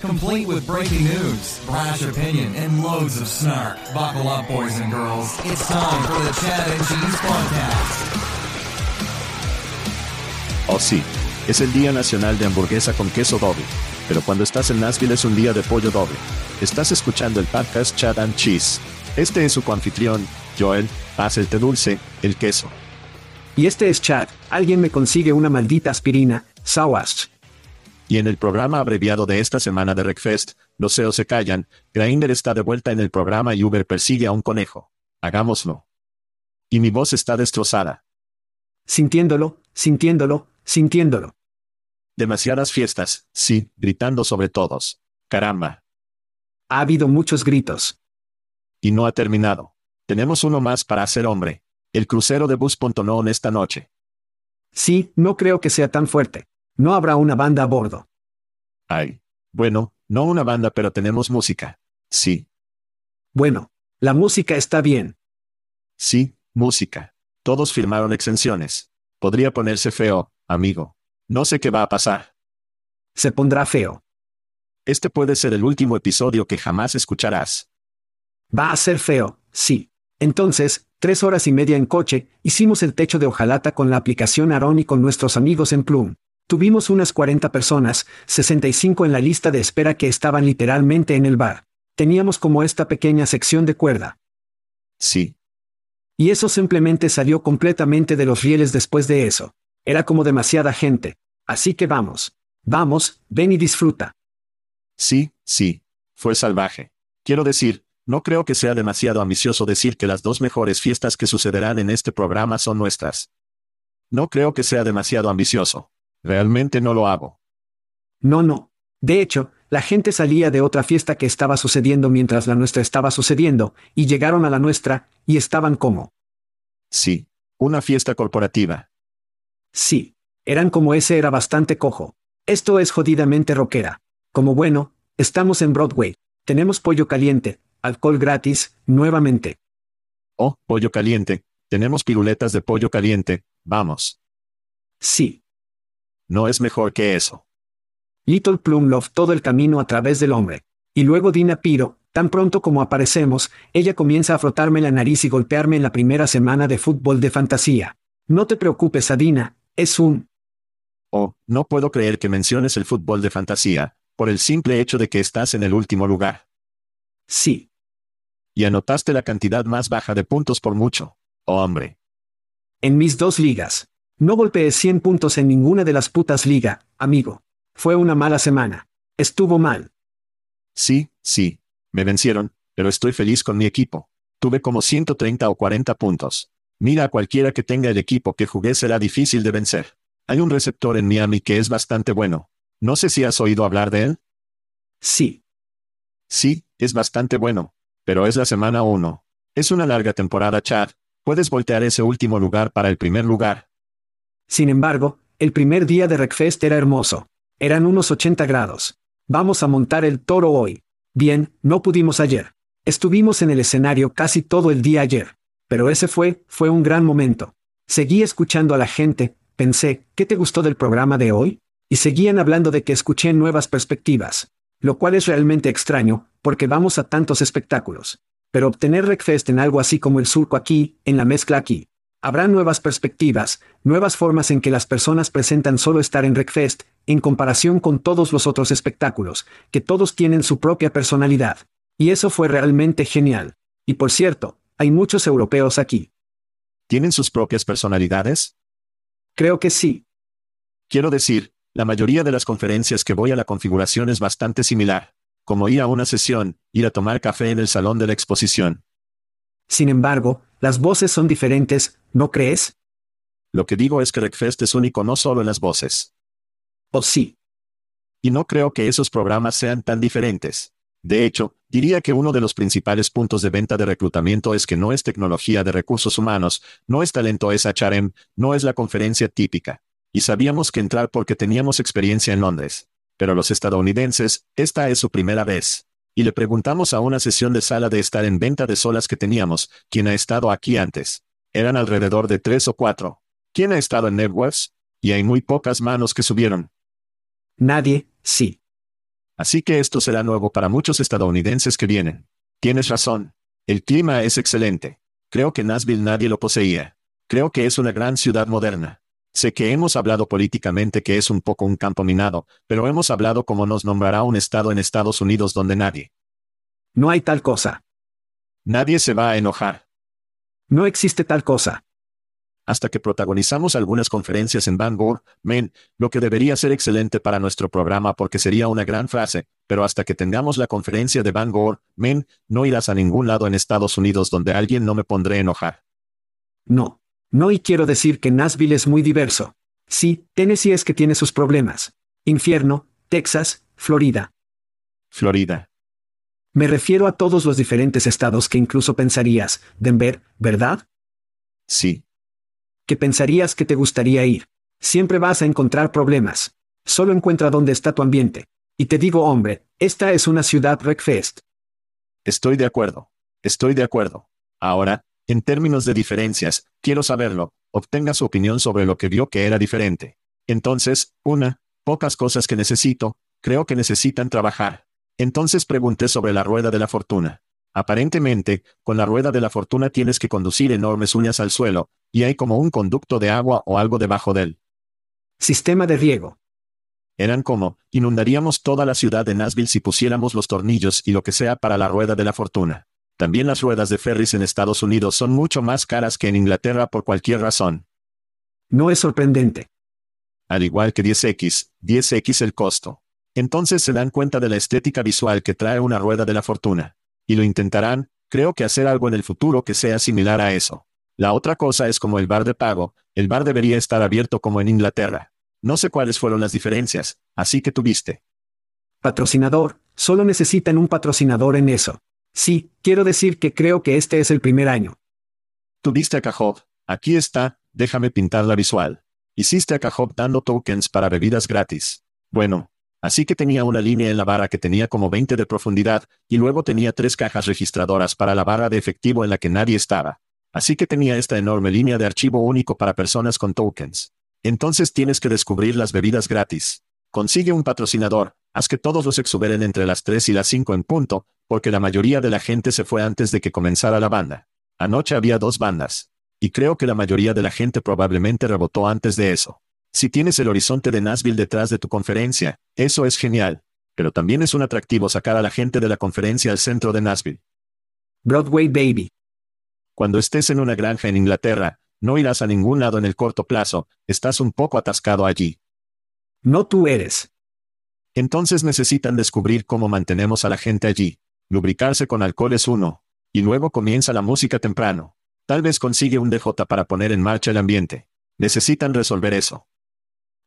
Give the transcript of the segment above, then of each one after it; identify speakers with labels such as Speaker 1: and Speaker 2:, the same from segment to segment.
Speaker 1: Complete with breaking news, brash opinion, and loads of snark. Buckle up, boys and girls. It's time for the Chad and Cheese Podcast.
Speaker 2: Oh sí, es el Día Nacional de Hamburguesa con Queso Doble. Pero cuando estás en Nashville es un día de pollo doble. Estás escuchando el podcast Chad and Cheese. Este es su coanfitrión, Joel, haz el té dulce, el queso.
Speaker 3: Y este es Chad, alguien me consigue una maldita aspirina, Sawash.
Speaker 2: Y en el programa abreviado de esta semana de Recfest, los CEOs se callan, Grainder está de vuelta en el programa y Uber persigue a un conejo. Hagámoslo. Y mi voz está destrozada.
Speaker 3: Sintiéndolo, sintiéndolo, sintiéndolo.
Speaker 2: Demasiadas fiestas, sí, gritando sobre todos. Caramba.
Speaker 3: Ha habido muchos gritos.
Speaker 2: Y no ha terminado. Tenemos uno más para hacer hombre. El crucero de Bus Pontonón esta noche.
Speaker 3: Sí, no creo que sea tan fuerte. No habrá una banda a bordo.
Speaker 2: Ay. Bueno, no una banda, pero tenemos música. Sí.
Speaker 3: Bueno, la música está bien.
Speaker 2: Sí, música. Todos firmaron exenciones. Podría ponerse feo, amigo. No sé qué va a pasar.
Speaker 3: Se pondrá feo.
Speaker 2: Este puede ser el último episodio que jamás escucharás.
Speaker 3: Va a ser feo, sí. Entonces, tres horas y media en coche, hicimos el techo de hojalata con la aplicación Aron y con nuestros amigos en Plum. Tuvimos unas 40 personas, 65 en la lista de espera que estaban literalmente en el bar. Teníamos como esta pequeña sección de cuerda.
Speaker 2: Sí.
Speaker 3: Y eso simplemente salió completamente de los rieles después de eso. Era como demasiada gente. Así que vamos. Vamos, ven y disfruta.
Speaker 2: Sí, sí. Fue salvaje. Quiero decir, no creo que sea demasiado ambicioso decir que las dos mejores fiestas que sucederán en este programa son nuestras. No creo que sea demasiado ambicioso. Realmente no lo hago.
Speaker 3: No, no. De hecho, la gente salía de otra fiesta que estaba sucediendo mientras la nuestra estaba sucediendo, y llegaron a la nuestra, y estaban como.
Speaker 2: Sí. Una fiesta corporativa.
Speaker 3: Sí. Eran como ese era bastante cojo. Esto es jodidamente rockera. Como bueno, estamos en Broadway. Tenemos pollo caliente, alcohol gratis, nuevamente.
Speaker 2: Oh, pollo caliente. Tenemos piruletas de pollo caliente, vamos.
Speaker 3: Sí.
Speaker 2: No es mejor que eso.
Speaker 3: Little Plum Love todo el camino a través del hombre. Y luego Dina Piro, tan pronto como aparecemos, ella comienza a frotarme la nariz y golpearme en la primera semana de fútbol de fantasía. No te preocupes, Adina, es un...
Speaker 2: Oh, no puedo creer que menciones el fútbol de fantasía, por el simple hecho de que estás en el último lugar.
Speaker 3: Sí.
Speaker 2: Y anotaste la cantidad más baja de puntos por mucho. Oh, hombre.
Speaker 3: En mis dos ligas. No golpeé 100 puntos en ninguna de las putas liga, amigo. Fue una mala semana. Estuvo mal.
Speaker 2: Sí, sí. Me vencieron, pero estoy feliz con mi equipo. Tuve como 130 o 40 puntos. Mira a cualquiera que tenga el equipo que jugué será difícil de vencer. Hay un receptor en Miami que es bastante bueno. No sé si has oído hablar de él.
Speaker 3: Sí.
Speaker 2: Sí, es bastante bueno. Pero es la semana 1. Es una larga temporada, Chad. Puedes voltear ese último lugar para el primer lugar.
Speaker 3: Sin embargo, el primer día de Wreckfest era hermoso. Eran unos 80 grados. Vamos a montar el toro hoy. Bien, no pudimos ayer. Estuvimos en el escenario casi todo el día ayer. Pero ese fue, fue un gran momento. Seguí escuchando a la gente, pensé, ¿qué te gustó del programa de hoy? Y seguían hablando de que escuché nuevas perspectivas. Lo cual es realmente extraño, porque vamos a tantos espectáculos. Pero obtener Wreckfest en algo así como el surco aquí, en la mezcla aquí. Habrá nuevas perspectivas, nuevas formas en que las personas presentan solo estar en Wreckfest, en comparación con todos los otros espectáculos, que todos tienen su propia personalidad. Y eso fue realmente genial. Y por cierto, hay muchos europeos aquí.
Speaker 2: ¿Tienen sus propias personalidades?
Speaker 3: Creo que sí.
Speaker 2: Quiero decir, la mayoría de las conferencias que voy a la configuración es bastante similar, como ir a una sesión, ir a tomar café en el salón de la exposición.
Speaker 3: Sin embargo, las voces son diferentes, ¿no crees?
Speaker 2: Lo que digo es que Wreckfest es único no solo en las voces.
Speaker 3: ¿O sí?
Speaker 2: Y no creo que esos programas sean tan diferentes. De hecho, diría que uno de los principales puntos de venta de reclutamiento es que no es tecnología de recursos humanos, no es talento, es HRM, no es la conferencia típica. Y sabíamos que entrar porque teníamos experiencia en Londres. Pero los estadounidenses, esta es su primera vez. Y le preguntamos a una sesión de sala de estar en venta de solas que teníamos, ¿quién ha estado aquí antes? Eran alrededor de tres o cuatro. ¿Quién ha estado en Networks? Y hay muy pocas manos que subieron.
Speaker 3: Nadie, sí.
Speaker 2: Así que esto será nuevo para muchos estadounidenses que vienen. Tienes razón. El clima es excelente. Creo que Nashville nadie lo poseía. Creo que es una gran ciudad moderna. Sé que hemos hablado políticamente que es un poco un campo minado, pero hemos hablado como nos nombrará un estado en Estados Unidos donde nadie.
Speaker 3: No hay tal cosa.
Speaker 2: Nadie se va a enojar.
Speaker 3: No existe tal cosa
Speaker 2: hasta que protagonizamos algunas conferencias en Bangor, men, lo que debería ser excelente para nuestro programa porque sería una gran frase, pero hasta que tengamos la conferencia de Bangor, men, no irás a ningún lado en Estados Unidos donde alguien no me pondré a enojar.
Speaker 3: No. No y quiero decir que Nashville es muy diverso. Sí, Tennessee es que tiene sus problemas. Infierno, Texas, Florida.
Speaker 2: Florida.
Speaker 3: Me refiero a todos los diferentes estados que incluso pensarías, Denver, ¿verdad?
Speaker 2: Sí
Speaker 3: que pensarías que te gustaría ir. Siempre vas a encontrar problemas. Solo encuentra dónde está tu ambiente. Y te digo, hombre, esta es una ciudad Wreckfest.
Speaker 2: Estoy de acuerdo. Estoy de acuerdo. Ahora, en términos de diferencias, quiero saberlo. Obtenga su opinión sobre lo que vio que era diferente. Entonces, una, pocas cosas que necesito, creo que necesitan trabajar. Entonces pregunté sobre la rueda de la fortuna. Aparentemente, con la rueda de la fortuna tienes que conducir enormes uñas al suelo, y hay como un conducto de agua o algo debajo de él.
Speaker 3: Sistema de riego.
Speaker 2: Eran como, inundaríamos toda la ciudad de Nashville si pusiéramos los tornillos y lo que sea para la rueda de la fortuna. También las ruedas de ferries en Estados Unidos son mucho más caras que en Inglaterra por cualquier razón.
Speaker 3: No es sorprendente.
Speaker 2: Al igual que 10X, 10X el costo. Entonces se dan cuenta de la estética visual que trae una rueda de la fortuna y lo intentarán, creo que hacer algo en el futuro que sea similar a eso. La otra cosa es como el bar de pago, el bar debería estar abierto como en Inglaterra. No sé cuáles fueron las diferencias, así que tuviste.
Speaker 3: Patrocinador, solo necesitan un patrocinador en eso. Sí, quiero decir que creo que este es el primer año.
Speaker 2: Tuviste a Cajov, aquí está, déjame pintar la visual. Hiciste a Cajov dando tokens para bebidas gratis. Bueno, Así que tenía una línea en la barra que tenía como 20 de profundidad, y luego tenía tres cajas registradoras para la barra de efectivo en la que nadie estaba. Así que tenía esta enorme línea de archivo único para personas con tokens. Entonces tienes que descubrir las bebidas gratis. Consigue un patrocinador, haz que todos los exuberen entre las 3 y las 5 en punto, porque la mayoría de la gente se fue antes de que comenzara la banda. Anoche había dos bandas. Y creo que la mayoría de la gente probablemente rebotó antes de eso. Si tienes el horizonte de Nashville detrás de tu conferencia, eso es genial. Pero también es un atractivo sacar a la gente de la conferencia al centro de Nashville.
Speaker 3: Broadway Baby.
Speaker 2: Cuando estés en una granja en Inglaterra, no irás a ningún lado en el corto plazo, estás un poco atascado allí.
Speaker 3: No tú eres.
Speaker 2: Entonces necesitan descubrir cómo mantenemos a la gente allí. Lubricarse con alcohol es uno. Y luego comienza la música temprano. Tal vez consigue un DJ para poner en marcha el ambiente. Necesitan resolver eso.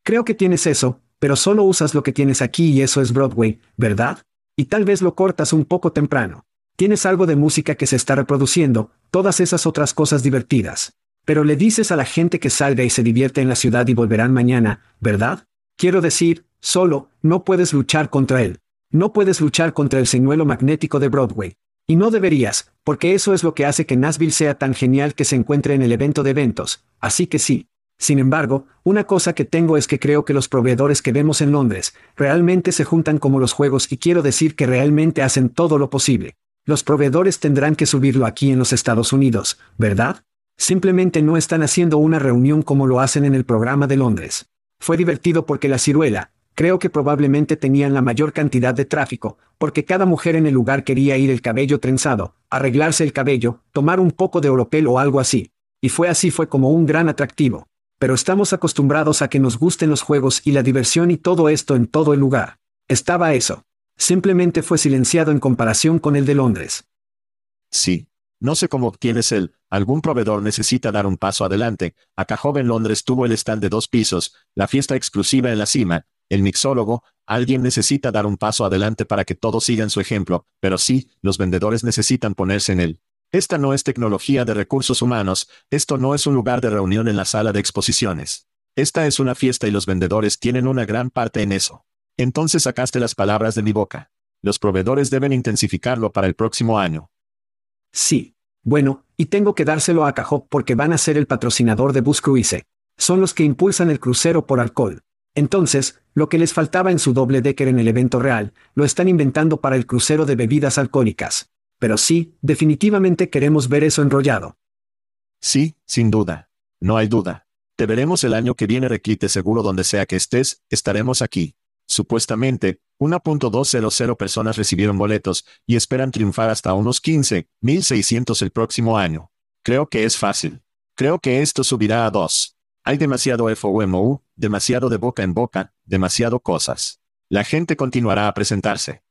Speaker 3: Creo que tienes eso, pero solo usas lo que tienes aquí y eso es Broadway, ¿verdad? Y tal vez lo cortas un poco temprano. Tienes algo de música que se está reproduciendo, todas esas otras cosas divertidas. Pero le dices a la gente que salga y se divierte en la ciudad y volverán mañana, ¿verdad? Quiero decir, solo, no puedes luchar contra él. No puedes luchar contra el señuelo magnético de Broadway. Y no deberías, porque eso es lo que hace que Nashville sea tan genial que se encuentre en el evento de eventos. Así que sí. Sin embargo, una cosa que tengo es que creo que los proveedores que vemos en Londres realmente se juntan como los juegos y quiero decir que realmente hacen todo lo posible. Los proveedores tendrán que subirlo aquí en los Estados Unidos, ¿verdad? Simplemente no están haciendo una reunión como lo hacen en el programa de Londres. Fue divertido porque la ciruela, creo que probablemente tenían la mayor cantidad de tráfico, porque cada mujer en el lugar quería ir el cabello trenzado, arreglarse el cabello, tomar un poco de oropel o algo así. Y fue así fue como un gran atractivo. Pero estamos acostumbrados a que nos gusten los juegos y la diversión y todo esto en todo el lugar. Estaba eso. Simplemente fue silenciado en comparación con el de Londres.
Speaker 2: Sí. No sé cómo obtienes el, algún proveedor necesita dar un paso adelante. Acá joven Londres tuvo el stand de dos pisos, la fiesta exclusiva en la cima, el mixólogo, alguien necesita dar un paso adelante para que todos sigan su ejemplo, pero sí, los vendedores necesitan ponerse en él. Esta no es tecnología de recursos humanos, esto no es un lugar de reunión en la sala de exposiciones. Esta es una fiesta y los vendedores tienen una gran parte en eso. Entonces sacaste las palabras de mi boca. Los proveedores deben intensificarlo para el próximo año.
Speaker 3: Sí. Bueno, y tengo que dárselo a Cajop porque van a ser el patrocinador de Bus Cruise. Son los que impulsan el crucero por alcohol. Entonces, lo que les faltaba en su doble decker en el evento real, lo están inventando para el crucero de bebidas alcohólicas. Pero sí, definitivamente queremos ver eso enrollado.
Speaker 2: Sí, sin duda. No hay duda. Te veremos el año que viene requite seguro donde sea que estés, estaremos aquí. Supuestamente, 1.200 personas recibieron boletos y esperan triunfar hasta unos 15.600 el próximo año. Creo que es fácil. Creo que esto subirá a 2. Hay demasiado FOMO, demasiado de boca en boca, demasiado cosas. La gente continuará a presentarse.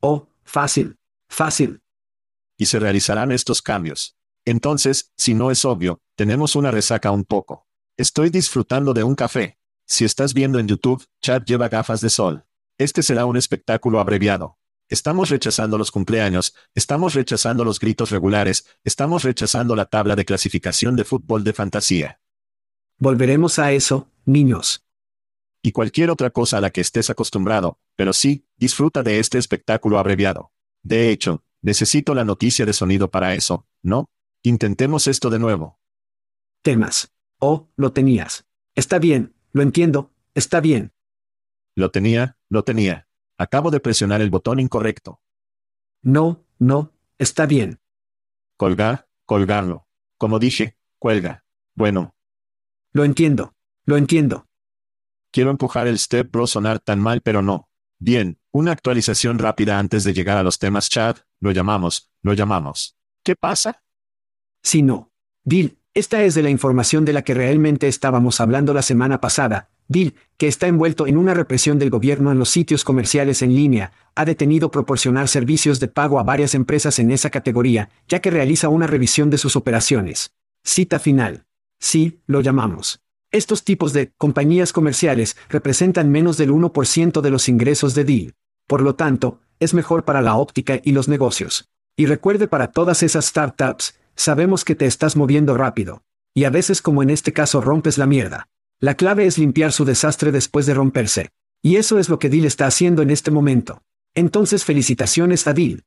Speaker 3: Oh, fácil. Fácil.
Speaker 2: Y se realizarán estos cambios. Entonces, si no es obvio, tenemos una resaca un poco. Estoy disfrutando de un café. Si estás viendo en YouTube, Chad lleva gafas de sol. Este será un espectáculo abreviado. Estamos rechazando los cumpleaños, estamos rechazando los gritos regulares, estamos rechazando la tabla de clasificación de fútbol de fantasía.
Speaker 3: Volveremos a eso, niños.
Speaker 2: Y cualquier otra cosa a la que estés acostumbrado, pero sí, disfruta de este espectáculo abreviado. De hecho, necesito la noticia de sonido para eso, ¿no? Intentemos esto de nuevo.
Speaker 3: Temas. Oh, lo tenías. Está bien, lo entiendo, está bien.
Speaker 2: Lo tenía, lo tenía. Acabo de presionar el botón incorrecto.
Speaker 3: No, no, está bien.
Speaker 2: Colgar, colgarlo. Como dije, cuelga. Bueno.
Speaker 3: Lo entiendo, lo entiendo.
Speaker 2: Quiero empujar el step bro sonar tan mal pero no. Bien, una actualización rápida antes de llegar a los temas chat, lo llamamos, lo llamamos. ¿Qué pasa?
Speaker 3: Si no. Bill, esta es de la información de la que realmente estábamos hablando la semana pasada, Bill, que está envuelto en una represión del gobierno en los sitios comerciales en línea, ha detenido proporcionar servicios de pago a varias empresas en esa categoría, ya que realiza una revisión de sus operaciones. Cita final. Sí, lo llamamos. Estos tipos de compañías comerciales representan menos del 1% de los ingresos de Deal. Por lo tanto, es mejor para la óptica y los negocios. Y recuerde para todas esas startups, sabemos que te estás moviendo rápido. Y a veces como en este caso rompes la mierda. La clave es limpiar su desastre después de romperse. Y eso es lo que Dil está haciendo en este momento. Entonces felicitaciones a Dil.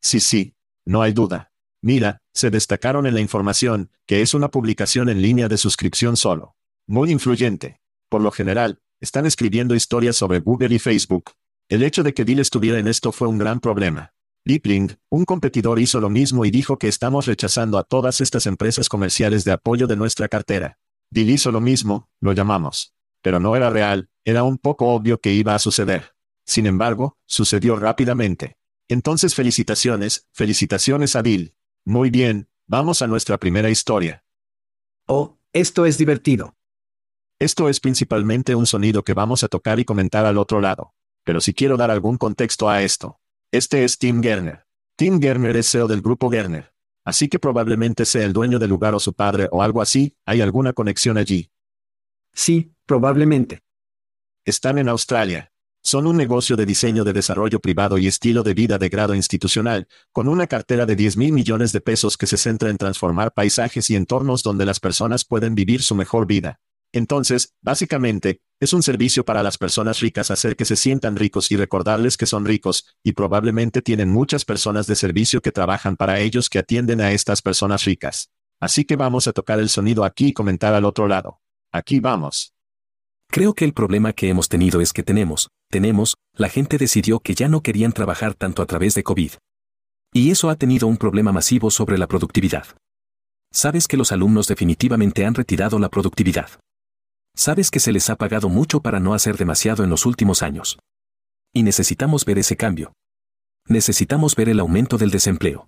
Speaker 2: Sí, sí, no hay duda. Mira, se destacaron en la información, que es una publicación en línea de suscripción solo. Muy influyente. Por lo general, están escribiendo historias sobre Google y Facebook. El hecho de que Dil estuviera en esto fue un gran problema. Lipling, un competidor hizo lo mismo y dijo que estamos rechazando a todas estas empresas comerciales de apoyo de nuestra cartera. Dill hizo lo mismo, lo llamamos. Pero no era real, era un poco obvio que iba a suceder. Sin embargo, sucedió rápidamente. Entonces felicitaciones, felicitaciones a Dill. Muy bien, vamos a nuestra primera historia.
Speaker 3: Oh, esto es divertido.
Speaker 2: Esto es principalmente un sonido que vamos a tocar y comentar al otro lado. Pero si quiero dar algún contexto a esto. Este es Tim Gerner. Tim Gerner es CEO del grupo Gerner. Así que probablemente sea el dueño del lugar o su padre o algo así, hay alguna conexión allí.
Speaker 3: Sí, probablemente.
Speaker 2: Están en Australia. Son un negocio de diseño de desarrollo privado y estilo de vida de grado institucional, con una cartera de 10 mil millones de pesos que se centra en transformar paisajes y entornos donde las personas pueden vivir su mejor vida. Entonces, básicamente, es un servicio para las personas ricas hacer que se sientan ricos y recordarles que son ricos, y probablemente tienen muchas personas de servicio que trabajan para ellos que atienden a estas personas ricas. Así que vamos a tocar el sonido aquí y comentar al otro lado. Aquí vamos.
Speaker 4: Creo que el problema que hemos tenido es que tenemos, tenemos, la gente decidió que ya no querían trabajar tanto a través de COVID. Y eso ha tenido un problema masivo sobre la productividad. Sabes que los alumnos definitivamente han retirado la productividad. Sabes que se les ha pagado mucho para no hacer demasiado en los últimos años. Y necesitamos ver ese cambio. Necesitamos ver el aumento del desempleo.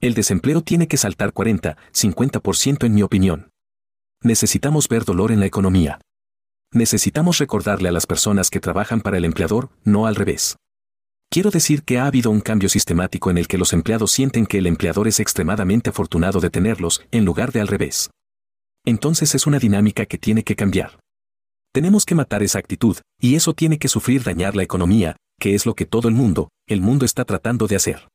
Speaker 4: El desempleo tiene que saltar 40, 50% en mi opinión. Necesitamos ver dolor en la economía. Necesitamos recordarle a las personas que trabajan para el empleador, no al revés. Quiero decir que ha habido un cambio sistemático en el que los empleados sienten que el empleador es extremadamente afortunado de tenerlos, en lugar de al revés entonces es una dinámica que tiene que cambiar. Tenemos que matar esa actitud, y eso tiene que sufrir dañar la economía, que es lo que todo el mundo, el mundo está tratando de hacer.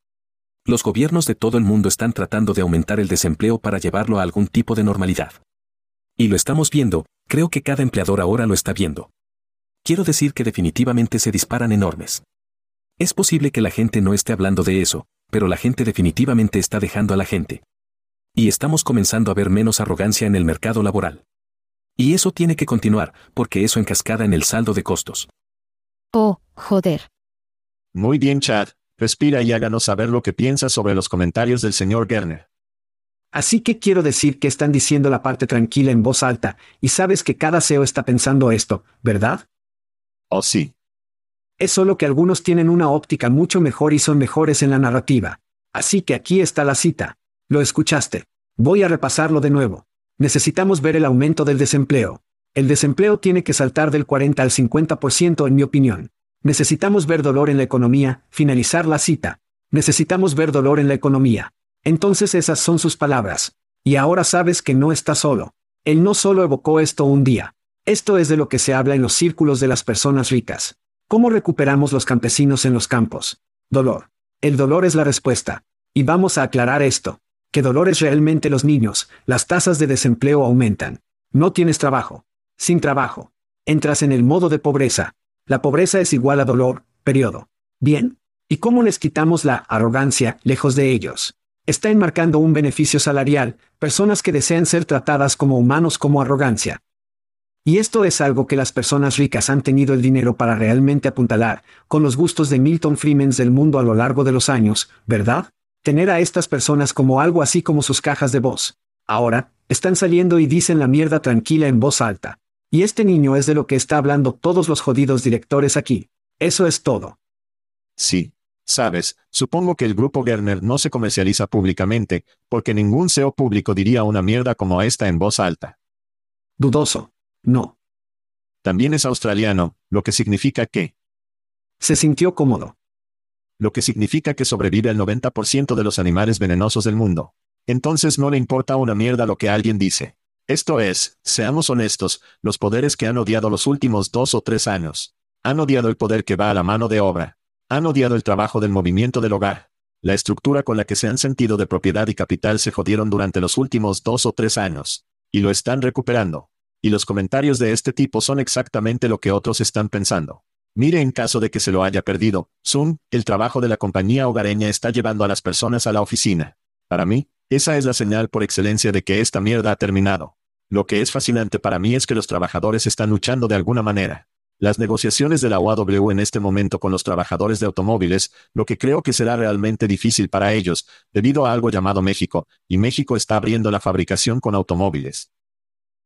Speaker 4: Los gobiernos de todo el mundo están tratando de aumentar el desempleo para llevarlo a algún tipo de normalidad. Y lo estamos viendo, creo que cada empleador ahora lo está viendo. Quiero decir que definitivamente se disparan enormes. Es posible que la gente no esté hablando de eso, pero la gente definitivamente está dejando a la gente. Y estamos comenzando a ver menos arrogancia en el mercado laboral. Y eso tiene que continuar, porque eso encascada en el saldo de costos.
Speaker 5: Oh, joder.
Speaker 2: Muy bien, Chad. Respira y háganos saber lo que piensas sobre los comentarios del señor Gerner.
Speaker 3: Así que quiero decir que están diciendo la parte tranquila en voz alta, y sabes que cada CEO está pensando esto, ¿verdad?
Speaker 2: Oh, sí.
Speaker 3: Es solo que algunos tienen una óptica mucho mejor y son mejores en la narrativa. Así que aquí está la cita. Lo escuchaste. Voy a repasarlo de nuevo. Necesitamos ver el aumento del desempleo. El desempleo tiene que saltar del 40 al 50% en mi opinión. Necesitamos ver dolor en la economía, finalizar la cita. Necesitamos ver dolor en la economía. Entonces esas son sus palabras. Y ahora sabes que no está solo. Él no solo evocó esto un día. Esto es de lo que se habla en los círculos de las personas ricas. ¿Cómo recuperamos los campesinos en los campos? Dolor. El dolor es la respuesta. Y vamos a aclarar esto que dolores realmente los niños, las tasas de desempleo aumentan. No tienes trabajo. Sin trabajo. Entras en el modo de pobreza. La pobreza es igual a dolor, periodo. Bien. ¿Y cómo les quitamos la arrogancia lejos de ellos? Está enmarcando un beneficio salarial, personas que desean ser tratadas como humanos como arrogancia. Y esto es algo que las personas ricas han tenido el dinero para realmente apuntalar, con los gustos de Milton Freeman del mundo a lo largo de los años, ¿verdad? Tener a estas personas como algo así como sus cajas de voz. Ahora, están saliendo y dicen la mierda tranquila en voz alta. Y este niño es de lo que está hablando todos los jodidos directores aquí. Eso es todo.
Speaker 2: Sí. Sabes, supongo que el grupo Gerner no se comercializa públicamente, porque ningún CEO público diría una mierda como esta en voz alta.
Speaker 3: Dudoso. No.
Speaker 2: También es australiano, lo que significa que...
Speaker 3: Se sintió cómodo
Speaker 2: lo que significa que sobrevive el 90% de los animales venenosos del mundo. Entonces no le importa una mierda lo que alguien dice. Esto es, seamos honestos, los poderes que han odiado los últimos dos o tres años. Han odiado el poder que va a la mano de obra. Han odiado el trabajo del movimiento del hogar. La estructura con la que se han sentido de propiedad y capital se jodieron durante los últimos dos o tres años. Y lo están recuperando. Y los comentarios de este tipo son exactamente lo que otros están pensando. Mire en caso de que se lo haya perdido, Zoom, el trabajo de la compañía hogareña está llevando a las personas a la oficina. Para mí, esa es la señal por excelencia de que esta mierda ha terminado. Lo que es fascinante para mí es que los trabajadores están luchando de alguna manera. Las negociaciones de la UAW en este momento con los trabajadores de automóviles, lo que creo que será realmente difícil para ellos, debido a algo llamado México, y México está abriendo la fabricación con automóviles.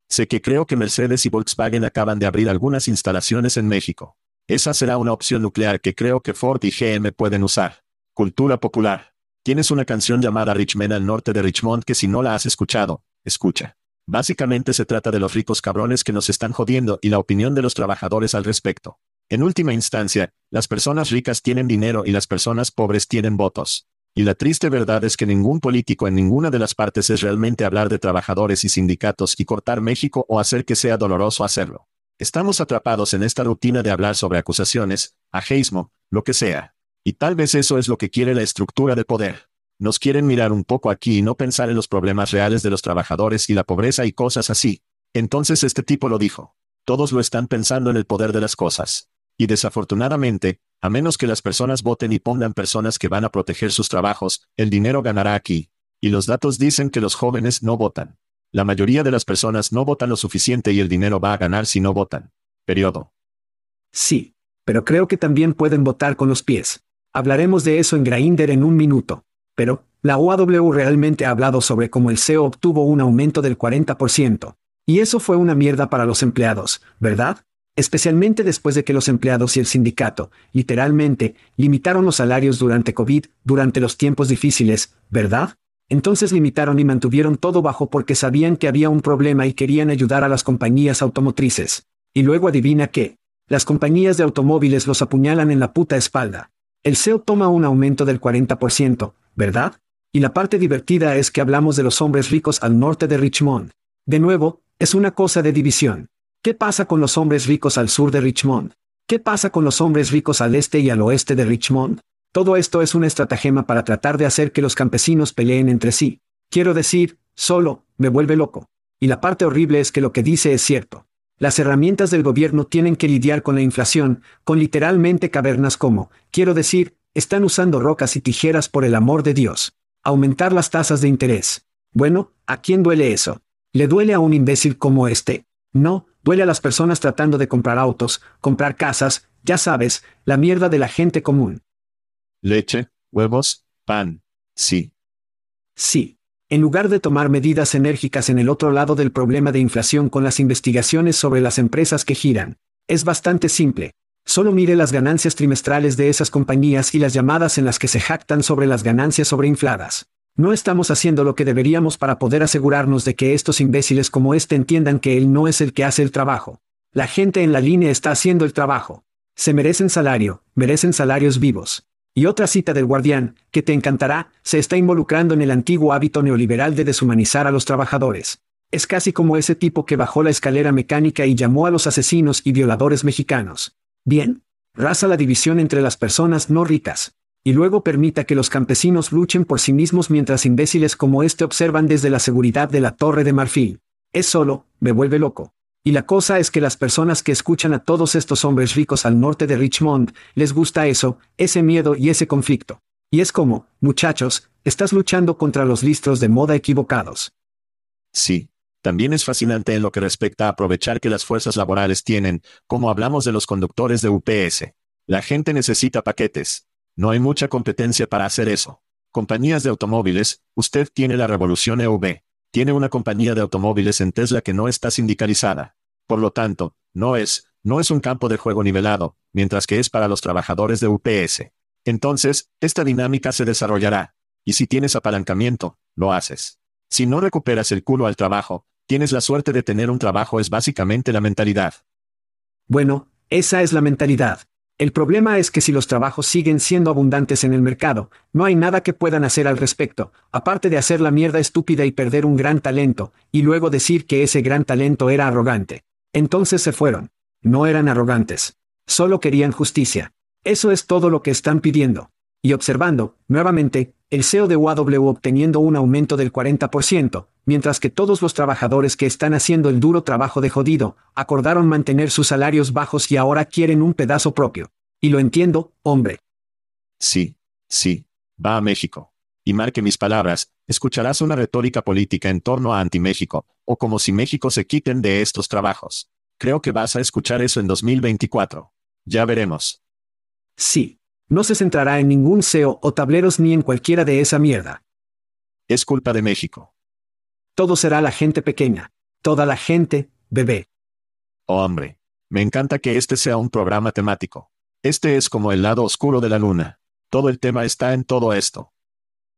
Speaker 2: Sé que creo que Mercedes y Volkswagen acaban de abrir algunas instalaciones en México. Esa será una opción nuclear que creo que Ford y GM pueden usar. Cultura popular. Tienes una canción llamada Richmond al norte de Richmond que si no la has escuchado, escucha. Básicamente se trata de los ricos cabrones que nos están jodiendo y la opinión de los trabajadores al respecto. En última instancia, las personas ricas tienen dinero y las personas pobres tienen votos. Y la triste verdad es que ningún político en ninguna de las partes es realmente hablar de trabajadores y sindicatos y cortar México o hacer que sea doloroso hacerlo. Estamos atrapados en esta rutina de hablar sobre acusaciones, ajeismo, lo que sea. Y tal vez eso es lo que quiere la estructura de poder. Nos quieren mirar un poco aquí y no pensar en los problemas reales de los trabajadores y la pobreza y cosas así. Entonces este tipo lo dijo. Todos lo están pensando en el poder de las cosas. Y desafortunadamente, a menos que las personas voten y pongan personas que van a proteger sus trabajos, el dinero ganará aquí. Y los datos dicen que los jóvenes no votan. La mayoría de las personas no votan lo suficiente y el dinero va a ganar si no votan. Periodo.
Speaker 3: Sí. Pero creo que también pueden votar con los pies. Hablaremos de eso en Grainder en un minuto. Pero, la OAW realmente ha hablado sobre cómo el CEO obtuvo un aumento del 40%. Y eso fue una mierda para los empleados, ¿verdad? Especialmente después de que los empleados y el sindicato, literalmente, limitaron los salarios durante COVID, durante los tiempos difíciles, ¿verdad? Entonces limitaron y mantuvieron todo bajo porque sabían que había un problema y querían ayudar a las compañías automotrices. Y luego adivina qué. Las compañías de automóviles los apuñalan en la puta espalda. El CEO toma un aumento del 40%, ¿verdad? Y la parte divertida es que hablamos de los hombres ricos al norte de Richmond. De nuevo, es una cosa de división. ¿Qué pasa con los hombres ricos al sur de Richmond? ¿Qué pasa con los hombres ricos al este y al oeste de Richmond? Todo esto es una estratagema para tratar de hacer que los campesinos peleen entre sí. Quiero decir, solo, me vuelve loco. Y la parte horrible es que lo que dice es cierto. Las herramientas del gobierno tienen que lidiar con la inflación, con literalmente cavernas como, quiero decir, están usando rocas y tijeras por el amor de Dios. Aumentar las tasas de interés. Bueno, ¿a quién duele eso? ¿Le duele a un imbécil como este? No, duele a las personas tratando de comprar autos, comprar casas, ya sabes, la mierda de la gente común.
Speaker 2: Leche, huevos, pan. Sí.
Speaker 3: Sí. En lugar de tomar medidas enérgicas en el otro lado del problema de inflación con las investigaciones sobre las empresas que giran, es bastante simple. Solo mire las ganancias trimestrales de esas compañías y las llamadas en las que se jactan sobre las ganancias sobreinfladas. No estamos haciendo lo que deberíamos para poder asegurarnos de que estos imbéciles como este entiendan que él no es el que hace el trabajo. La gente en la línea está haciendo el trabajo. Se merecen salario, merecen salarios vivos. Y otra cita del guardián, que te encantará, se está involucrando en el antiguo hábito neoliberal de deshumanizar a los trabajadores. Es casi como ese tipo que bajó la escalera mecánica y llamó a los asesinos y violadores mexicanos. Bien. Raza la división entre las personas no ricas y luego permita que los campesinos luchen por sí mismos mientras imbéciles como este observan desde la seguridad de la Torre de Marfil. Es solo, me vuelve loco. Y la cosa es que las personas que escuchan a todos estos hombres ricos al norte de Richmond, les gusta eso, ese miedo y ese conflicto. Y es como, muchachos, estás luchando contra los listros de moda equivocados.
Speaker 2: Sí. También es fascinante en lo que respecta a aprovechar que las fuerzas laborales tienen, como hablamos de los conductores de UPS. La gente necesita paquetes, no hay mucha competencia para hacer eso. Compañías de automóviles, usted tiene la revolución EV. Tiene una compañía de automóviles en Tesla que no está sindicalizada. Por lo tanto, no es, no es un campo de juego nivelado, mientras que es para los trabajadores de UPS. Entonces, esta dinámica se desarrollará. Y si tienes apalancamiento, lo haces. Si no recuperas el culo al trabajo, tienes la suerte de tener un trabajo es básicamente la mentalidad.
Speaker 3: Bueno, esa es la mentalidad. El problema es que si los trabajos siguen siendo abundantes en el mercado, no hay nada que puedan hacer al respecto, aparte de hacer la mierda estúpida y perder un gran talento, y luego decir que ese gran talento era arrogante. Entonces se fueron. No eran arrogantes. Solo querían justicia. Eso es todo lo que están pidiendo. Y observando, nuevamente, el CEO de UAW obteniendo un aumento del 40%, mientras que todos los trabajadores que están haciendo el duro trabajo de jodido, acordaron mantener sus salarios bajos y ahora quieren un pedazo propio. Y lo entiendo, hombre.
Speaker 2: Sí, sí, va a México. Y marque mis palabras, escucharás una retórica política en torno a anti-México, o como si México se quiten de estos trabajos. Creo que vas a escuchar eso en 2024. Ya veremos.
Speaker 3: Sí. No se centrará en ningún SEO o tableros ni en cualquiera de esa mierda.
Speaker 2: Es culpa de México.
Speaker 3: Todo será la gente pequeña. Toda la gente, bebé.
Speaker 2: Oh hombre. Me encanta que este sea un programa temático. Este es como el lado oscuro de la luna. Todo el tema está en todo esto.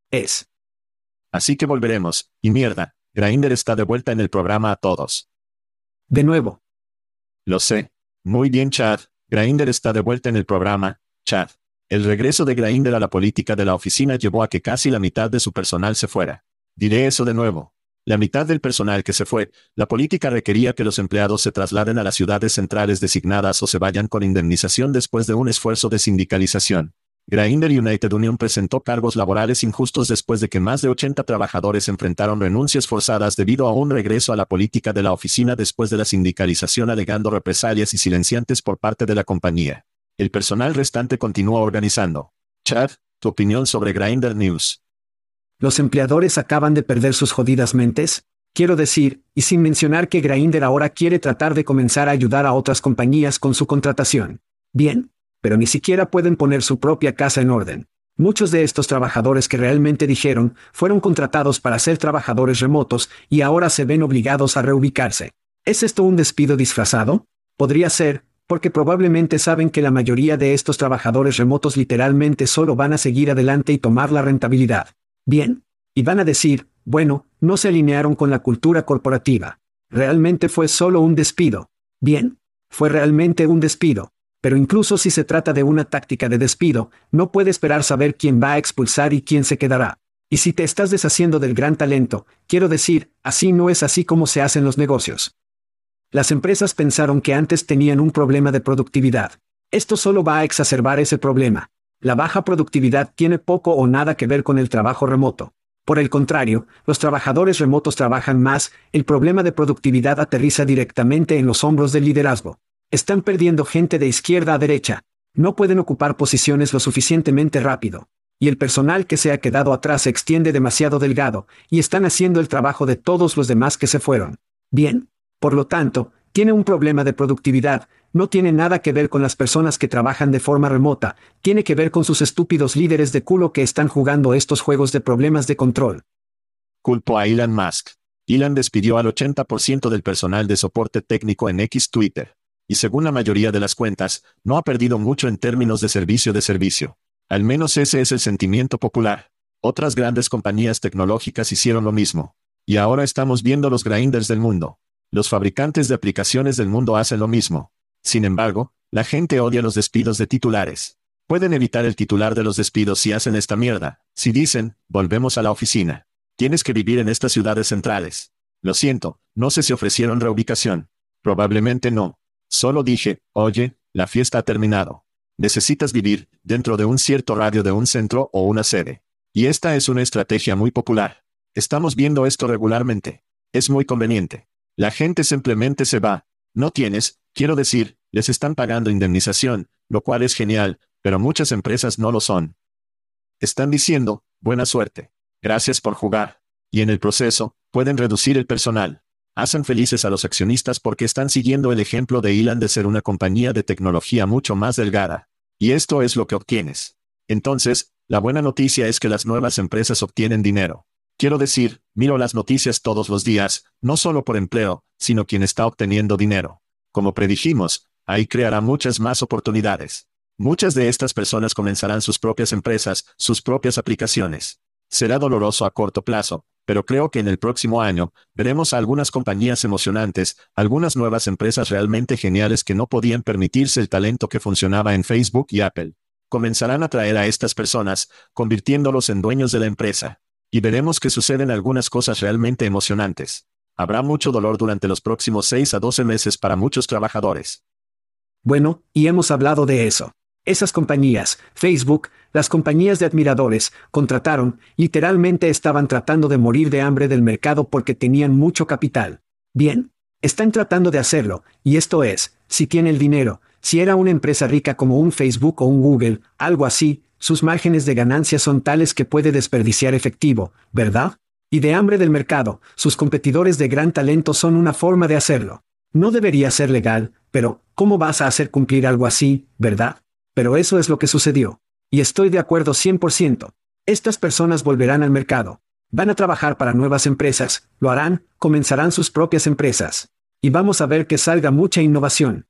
Speaker 3: Es.
Speaker 2: Así que volveremos, y mierda, Grainder está de vuelta en el programa a todos.
Speaker 3: De nuevo.
Speaker 2: Lo sé. Muy bien, Chad. Grainder está de vuelta en el programa, Chad. El regreso de Grainder a la política de la oficina llevó a que casi la mitad de su personal se fuera. Diré eso de nuevo. La mitad del personal que se fue, la política requería que los empleados se trasladen a las ciudades centrales designadas o se vayan con indemnización después de un esfuerzo de sindicalización. Grainder United Union presentó cargos laborales injustos después de que más de 80 trabajadores enfrentaron renuncias forzadas debido a un regreso a la política de la oficina después de la sindicalización alegando represalias y silenciantes por parte de la compañía. El personal restante continúa organizando. Chad, tu opinión sobre Grainder News.
Speaker 3: ¿Los empleadores acaban de perder sus jodidas mentes? Quiero decir, y sin mencionar que Grainder ahora quiere tratar de comenzar a ayudar a otras compañías con su contratación. Bien, pero ni siquiera pueden poner su propia casa en orden. Muchos de estos trabajadores que realmente dijeron fueron contratados para ser trabajadores remotos y ahora se ven obligados a reubicarse. ¿Es esto un despido disfrazado? Podría ser, porque probablemente saben que la mayoría de estos trabajadores remotos literalmente solo van a seguir adelante y tomar la rentabilidad. Bien. Y van a decir, bueno, no se alinearon con la cultura corporativa. Realmente fue solo un despido. Bien. Fue realmente un despido. Pero incluso si se trata de una táctica de despido, no puede esperar saber quién va a expulsar y quién se quedará. Y si te estás deshaciendo del gran talento, quiero decir, así no es así como se hacen los negocios. Las empresas pensaron que antes tenían un problema de productividad. Esto solo va a exacerbar ese problema. La baja productividad tiene poco o nada que ver con el trabajo remoto. Por el contrario, los trabajadores remotos trabajan más, el problema de productividad aterriza directamente en los hombros del liderazgo. Están perdiendo gente de izquierda a derecha. No pueden ocupar posiciones lo suficientemente rápido. Y el personal que se ha quedado atrás se extiende demasiado delgado, y están haciendo el trabajo de todos los demás que se fueron. Bien. Por lo tanto, tiene un problema de productividad, no tiene nada que ver con las personas que trabajan de forma remota, tiene que ver con sus estúpidos líderes de culo que están jugando estos juegos de problemas de control.
Speaker 2: Culpo a Elon Musk. Elon despidió al 80% del personal de soporte técnico en X Twitter y según la mayoría de las cuentas, no ha perdido mucho en términos de servicio de servicio. Al menos ese es el sentimiento popular. Otras grandes compañías tecnológicas hicieron lo mismo. Y ahora estamos viendo los grinders del mundo. Los fabricantes de aplicaciones del mundo hacen lo mismo. Sin embargo, la gente odia los despidos de titulares. Pueden evitar el titular de los despidos si hacen esta mierda. Si dicen, volvemos a la oficina. Tienes que vivir en estas ciudades centrales. Lo siento, no sé si ofrecieron reubicación. Probablemente no. Solo dije, oye, la fiesta ha terminado. Necesitas vivir dentro de un cierto radio de un centro o una sede. Y esta es una estrategia muy popular. Estamos viendo esto regularmente. Es muy conveniente. La gente simplemente se va. No tienes, quiero decir, les están pagando indemnización, lo cual es genial, pero muchas empresas no lo son. Están diciendo, buena suerte. Gracias por jugar. Y en el proceso, pueden reducir el personal. Hacen felices a los accionistas porque están siguiendo el ejemplo de Elon de ser una compañía de tecnología mucho más delgada. Y esto es lo que obtienes. Entonces, la buena noticia es que las nuevas empresas obtienen dinero. Quiero decir, miro las noticias todos los días, no solo por empleo, sino quien está obteniendo dinero. Como predijimos, ahí creará muchas más oportunidades. Muchas de estas personas comenzarán sus propias empresas, sus propias aplicaciones. Será doloroso a corto plazo, pero creo que en el próximo año, veremos a algunas compañías emocionantes, algunas nuevas empresas realmente geniales que no podían permitirse el talento que funcionaba en Facebook y Apple. Comenzarán a traer a estas personas, convirtiéndolos en dueños de la empresa. Y veremos que suceden algunas cosas realmente emocionantes. Habrá mucho dolor durante los próximos 6 a 12 meses para muchos trabajadores.
Speaker 3: Bueno, y hemos hablado de eso. Esas compañías, Facebook, las compañías de admiradores, contrataron, literalmente estaban tratando de morir de hambre del mercado porque tenían mucho capital. Bien, están tratando de hacerlo, y esto es, si tiene el dinero, si era una empresa rica como un Facebook o un Google, algo así, sus márgenes de ganancia son tales que puede desperdiciar efectivo, ¿verdad? Y de hambre del mercado, sus competidores de gran talento son una forma de hacerlo. No debería ser legal, pero, ¿cómo vas a hacer cumplir algo así, verdad? Pero eso es lo que sucedió. Y estoy de acuerdo 100%. Estas personas volverán al mercado. Van a trabajar para nuevas empresas, lo harán, comenzarán sus propias empresas. Y vamos a ver que salga mucha innovación.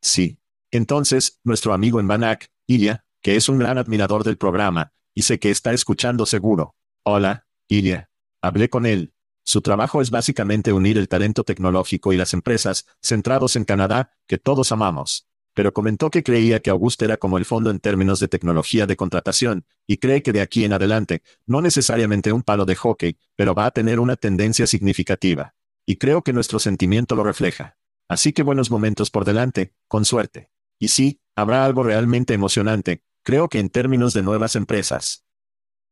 Speaker 2: Sí. Entonces, nuestro amigo en Banac, Ilya, que es un gran admirador del programa, y sé que está escuchando seguro. Hola, Ilya. Hablé con él. Su trabajo es básicamente unir el talento tecnológico y las empresas, centrados en Canadá, que todos amamos. Pero comentó que creía que August era como el fondo en términos de tecnología de contratación, y cree que de aquí en adelante, no necesariamente un palo de hockey, pero va a tener una tendencia significativa. Y creo que nuestro sentimiento lo refleja. Así que buenos momentos por delante, con suerte. Y sí, habrá algo realmente emocionante, creo que en términos de nuevas empresas.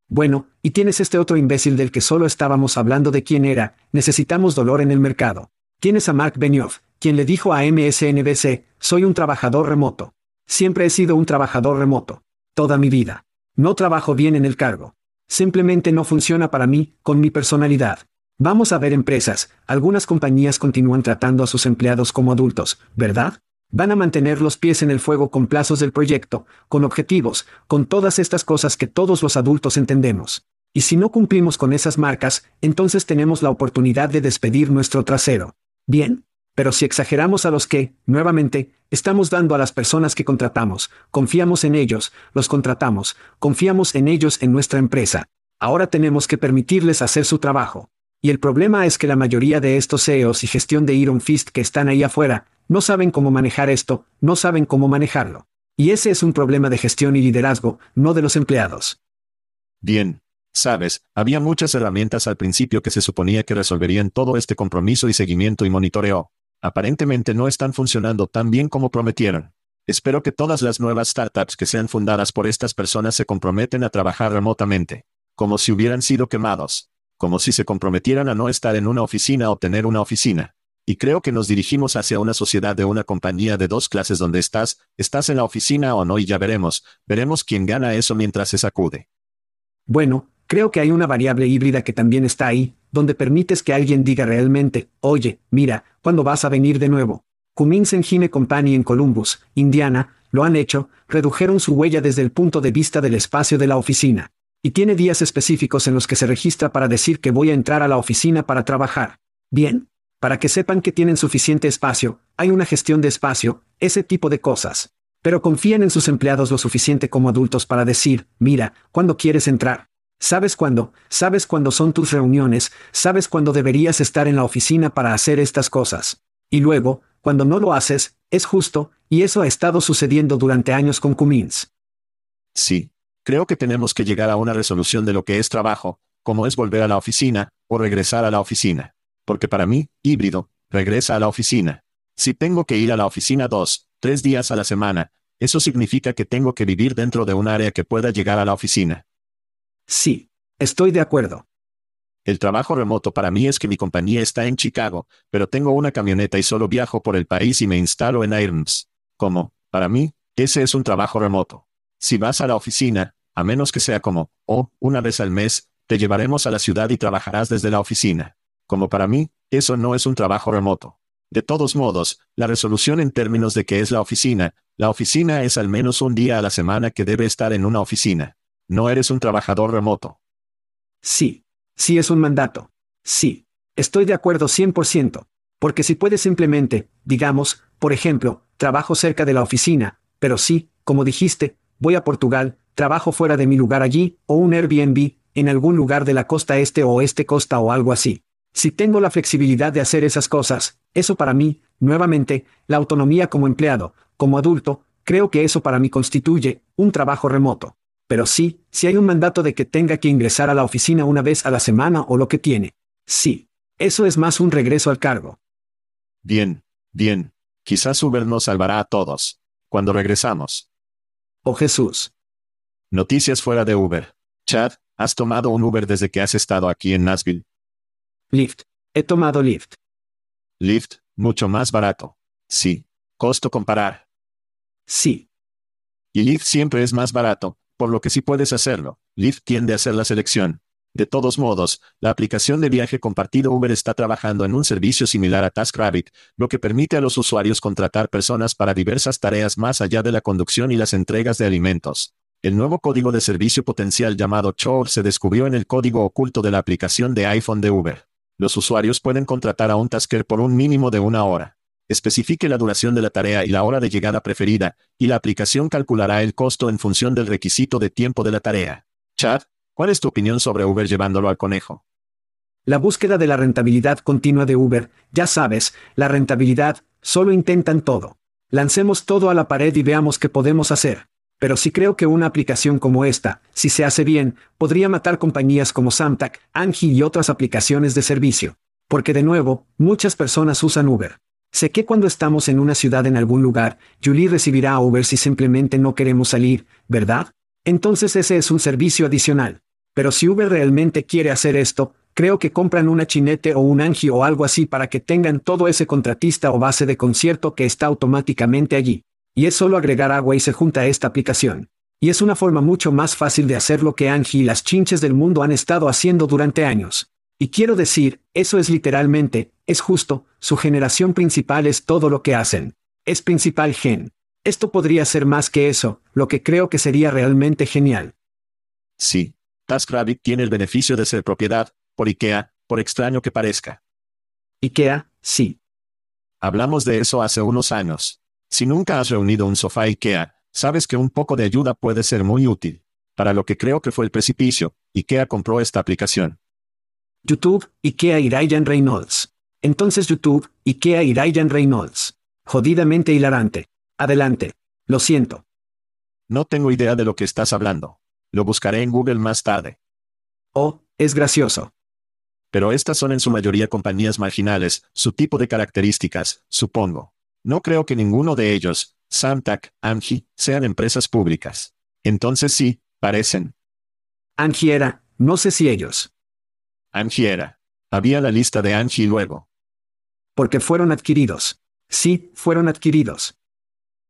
Speaker 3: Bueno, y tienes este otro imbécil del que solo estábamos hablando de quién era, necesitamos dolor en el mercado. Tienes a Mark Benioff, quien le dijo a MSNBC, soy un trabajador remoto. Siempre he sido un trabajador remoto. Toda mi vida. No trabajo bien en el cargo. Simplemente no funciona para mí, con mi personalidad. Vamos a ver empresas, algunas compañías continúan tratando a sus empleados como adultos, ¿verdad? Van a mantener los pies en el fuego con plazos del proyecto, con objetivos, con todas estas cosas que todos los adultos entendemos. Y si no cumplimos con esas marcas, entonces tenemos la oportunidad de despedir nuestro trasero. Bien, pero si exageramos a los que, nuevamente, estamos dando a las personas que contratamos, confiamos en ellos, los contratamos, confiamos en ellos en nuestra empresa. Ahora tenemos que permitirles hacer su trabajo. Y el problema es que la mayoría de estos CEOs y gestión de Iron Fist que están ahí afuera, no saben cómo manejar esto, no saben cómo manejarlo. Y ese es un problema de gestión y liderazgo, no de los empleados.
Speaker 2: Bien. Sabes, había muchas herramientas al principio que se suponía que resolverían todo este compromiso y seguimiento y monitoreo. Aparentemente no están funcionando tan bien como prometieron. Espero que todas las nuevas startups que sean fundadas por estas personas se comprometen a trabajar remotamente. Como si hubieran sido quemados como si se comprometieran a no estar en una oficina o tener una oficina. Y creo que nos dirigimos hacia una sociedad de una compañía de dos clases donde estás, estás en la oficina o no y ya veremos, veremos quién gana eso mientras se sacude.
Speaker 3: Bueno, creo que hay una variable híbrida que también está ahí, donde permites que alguien diga realmente, oye, mira, ¿cuándo vas a venir de nuevo? Cummins Engine Company en Columbus, Indiana, lo han hecho, redujeron su huella desde el punto de vista del espacio de la oficina. Y tiene días específicos en los que se registra para decir que voy a entrar a la oficina para trabajar. Bien. Para que sepan que tienen suficiente espacio, hay una gestión de espacio, ese tipo de cosas. Pero confían en sus empleados lo suficiente como adultos para decir, mira, ¿cuándo quieres entrar? ¿Sabes cuándo? ¿Sabes cuándo son tus reuniones? ¿Sabes cuándo deberías estar en la oficina para hacer estas cosas? Y luego, cuando no lo haces, es justo, y eso ha estado sucediendo durante años con Cummins.
Speaker 2: Sí, Creo que tenemos que llegar a una resolución de lo que es trabajo, como es volver a la oficina, o regresar a la oficina. Porque para mí, híbrido, regresa a la oficina. Si tengo que ir a la oficina dos, tres días a la semana, eso significa que tengo que vivir dentro de un área que pueda llegar a la oficina.
Speaker 3: Sí, estoy de acuerdo.
Speaker 2: El trabajo remoto para mí es que mi compañía está en Chicago, pero tengo una camioneta y solo viajo por el país y me instalo en Irms. Como, para mí, ese es un trabajo remoto. Si vas a la oficina, a menos que sea como, oh, una vez al mes, te llevaremos a la ciudad y trabajarás desde la oficina. Como para mí, eso no es un trabajo remoto. De todos modos, la resolución en términos de qué es la oficina, la oficina es al menos un día a la semana que debe estar en una oficina. No eres un trabajador remoto.
Speaker 3: Sí. Sí es un mandato. Sí. Estoy de acuerdo 100%. Porque si puedes simplemente, digamos, por ejemplo, trabajo cerca de la oficina, pero sí, como dijiste, voy a Portugal, trabajo fuera de mi lugar allí, o un Airbnb, en algún lugar de la costa este o oeste costa o algo así. Si tengo la flexibilidad de hacer esas cosas, eso para mí, nuevamente, la autonomía como empleado, como adulto, creo que eso para mí constituye un trabajo remoto. Pero sí, si hay un mandato de que tenga que ingresar a la oficina una vez a la semana o lo que tiene. Sí. Eso es más un regreso al cargo.
Speaker 2: Bien, bien. Quizás Uber nos salvará a todos. Cuando regresamos.
Speaker 3: Oh Jesús.
Speaker 2: Noticias fuera de Uber. Chad, ¿has tomado un Uber desde que has estado aquí en Nashville?
Speaker 3: Lyft. He tomado Lyft.
Speaker 2: Lyft, mucho más barato. Sí. Costo comparar.
Speaker 3: Sí.
Speaker 2: Y Lyft siempre es más barato, por lo que sí puedes hacerlo. Lyft tiende a hacer la selección. De todos modos, la aplicación de viaje compartido Uber está trabajando en un servicio similar a TaskRabbit, lo que permite a los usuarios contratar personas para diversas tareas más allá de la conducción y las entregas de alimentos. El nuevo código de servicio potencial llamado Chore se descubrió en el código oculto de la aplicación de iPhone de Uber. Los usuarios pueden contratar a un tasker por un mínimo de una hora. Especifique la duración de la tarea y la hora de llegada preferida, y la aplicación calculará el costo en función del requisito de tiempo de la tarea. Chad, ¿Cuál es tu opinión sobre Uber llevándolo al conejo?
Speaker 3: La búsqueda de la rentabilidad continua de Uber, ya sabes, la rentabilidad, solo intentan todo. Lancemos todo a la pared y veamos qué podemos hacer. Pero sí creo que una aplicación como esta, si se hace bien, podría matar compañías como Samtac, Angie y otras aplicaciones de servicio. Porque de nuevo, muchas personas usan Uber. Sé que cuando estamos en una ciudad en algún lugar, Julie recibirá a Uber si simplemente no queremos salir, ¿verdad? Entonces ese es un servicio adicional. Pero si Uber realmente quiere hacer esto, creo que compran una chinete o un Angie o algo así para que tengan todo ese contratista o base de concierto que está automáticamente allí. Y es solo agregar agua y se junta a esta aplicación. Y es una forma mucho más fácil de hacer lo que Angie y las chinches del mundo han estado haciendo durante años. Y quiero decir, eso es literalmente, es justo, su generación principal es todo lo que hacen. Es principal gen. Esto podría ser más que eso, lo que creo que sería realmente genial.
Speaker 2: Sí. TaskRabbit tiene el beneficio de ser propiedad, por IKEA, por extraño que parezca.
Speaker 3: IKEA, sí.
Speaker 2: Hablamos de eso hace unos años. Si nunca has reunido un sofá IKEA, sabes que un poco de ayuda puede ser muy útil. Para lo que creo que fue el precipicio, IKEA compró esta aplicación.
Speaker 3: YouTube, IKEA y Ryan Reynolds. Entonces YouTube, IKEA y Ryan Reynolds. Jodidamente hilarante. Adelante. Lo siento.
Speaker 2: No tengo idea de lo que estás hablando. Lo buscaré en Google más tarde.
Speaker 3: Oh, es gracioso.
Speaker 2: Pero estas son en su mayoría compañías marginales, su tipo de características, supongo. No creo que ninguno de ellos, Samtac, Angie, sean empresas públicas. Entonces sí, parecen.
Speaker 3: Angie era, no sé si ellos.
Speaker 2: Angie era. Había la lista de Angie luego.
Speaker 3: Porque fueron adquiridos. Sí, fueron adquiridos.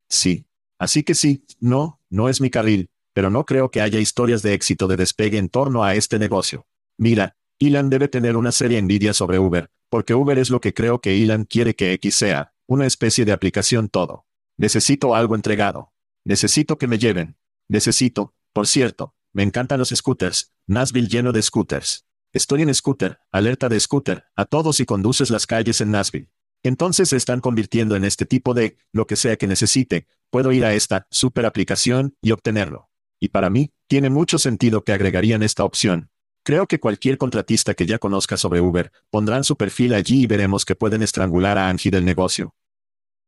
Speaker 2: Sí. Así que sí, no, no es mi carril, pero no creo que haya historias de éxito de despegue en torno a este negocio. Mira, Elon debe tener una seria envidia sobre Uber, porque Uber es lo que creo que Elon quiere que X sea, una especie de aplicación todo. Necesito algo entregado. Necesito que me lleven. Necesito, por cierto, me encantan los scooters, Nashville lleno de scooters. Estoy en scooter, alerta de scooter, a todos y conduces las calles en Nashville. Entonces se están convirtiendo en este tipo de, lo que sea que necesite, puedo ir a esta super aplicación y obtenerlo. Y para mí, tiene mucho sentido que agregarían esta opción. Creo que cualquier contratista que ya conozca sobre Uber, pondrán su perfil allí y veremos que pueden estrangular a Angie del negocio.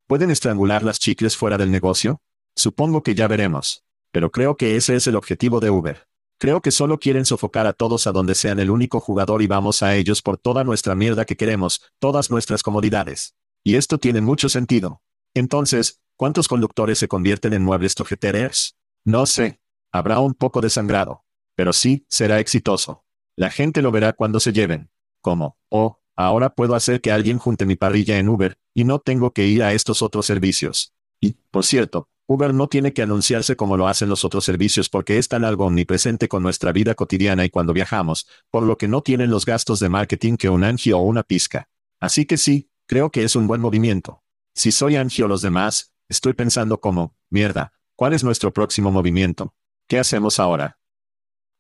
Speaker 2: ¿Pueden estrangular las chicles fuera del negocio? Supongo que ya veremos. Pero creo que ese es el objetivo de Uber. Creo que solo quieren sofocar a todos a donde sean el único jugador y vamos a ellos por toda nuestra mierda que queremos, todas nuestras comodidades. Y esto tiene mucho sentido. Entonces, ¿cuántos conductores se convierten en muebles tojeteres? No sé. Habrá un poco de sangrado. Pero sí, será exitoso. La gente lo verá cuando se lleven. Como, oh, Ahora puedo hacer que alguien junte mi parrilla en Uber, y no tengo que ir a estos otros servicios. Y, por cierto, Uber no tiene que anunciarse como lo hacen los otros servicios porque es tan algo omnipresente con nuestra vida cotidiana y cuando viajamos, por lo que no tienen los gastos de marketing que un Angie o una pizca. Así que sí, creo que es un buen movimiento. Si soy Angie o los demás, estoy pensando como, mierda, ¿cuál es nuestro próximo movimiento? ¿Qué hacemos ahora?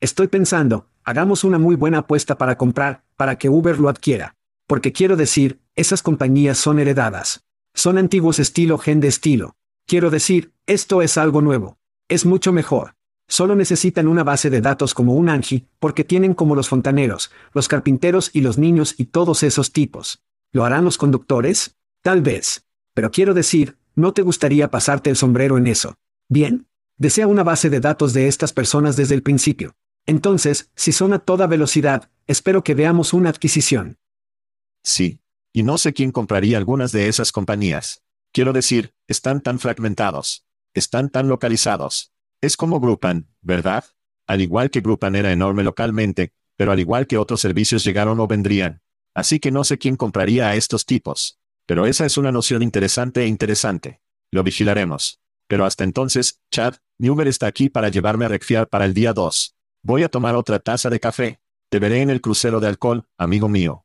Speaker 3: Estoy pensando, hagamos una muy buena apuesta para comprar, para que Uber lo adquiera. Porque quiero decir, esas compañías son heredadas. Son antiguos estilo gen de estilo. Quiero decir, esto es algo nuevo. Es mucho mejor. Solo necesitan una base de datos como un Angie, porque tienen como los fontaneros, los carpinteros y los niños y todos esos tipos. ¿Lo harán los conductores? Tal vez. Pero quiero decir, ¿no te gustaría pasarte el sombrero en eso? Bien. Desea una base de datos de estas personas desde el principio. Entonces, si son a toda velocidad, espero que veamos una adquisición.
Speaker 2: Sí. Y no sé quién compraría algunas de esas compañías. Quiero decir, están tan fragmentados. Están tan localizados. Es como Grupan, ¿verdad? Al igual que Grupan era enorme localmente, pero al igual que otros servicios llegaron o vendrían. Así que no sé quién compraría a estos tipos. Pero esa es una noción interesante e interesante. Lo vigilaremos. Pero hasta entonces, Chad, mi Uber está aquí para llevarme a Recfiar para el día 2. Voy a tomar otra taza de café. Te veré en el crucero de alcohol, amigo mío.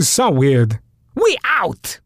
Speaker 6: So weird. We out!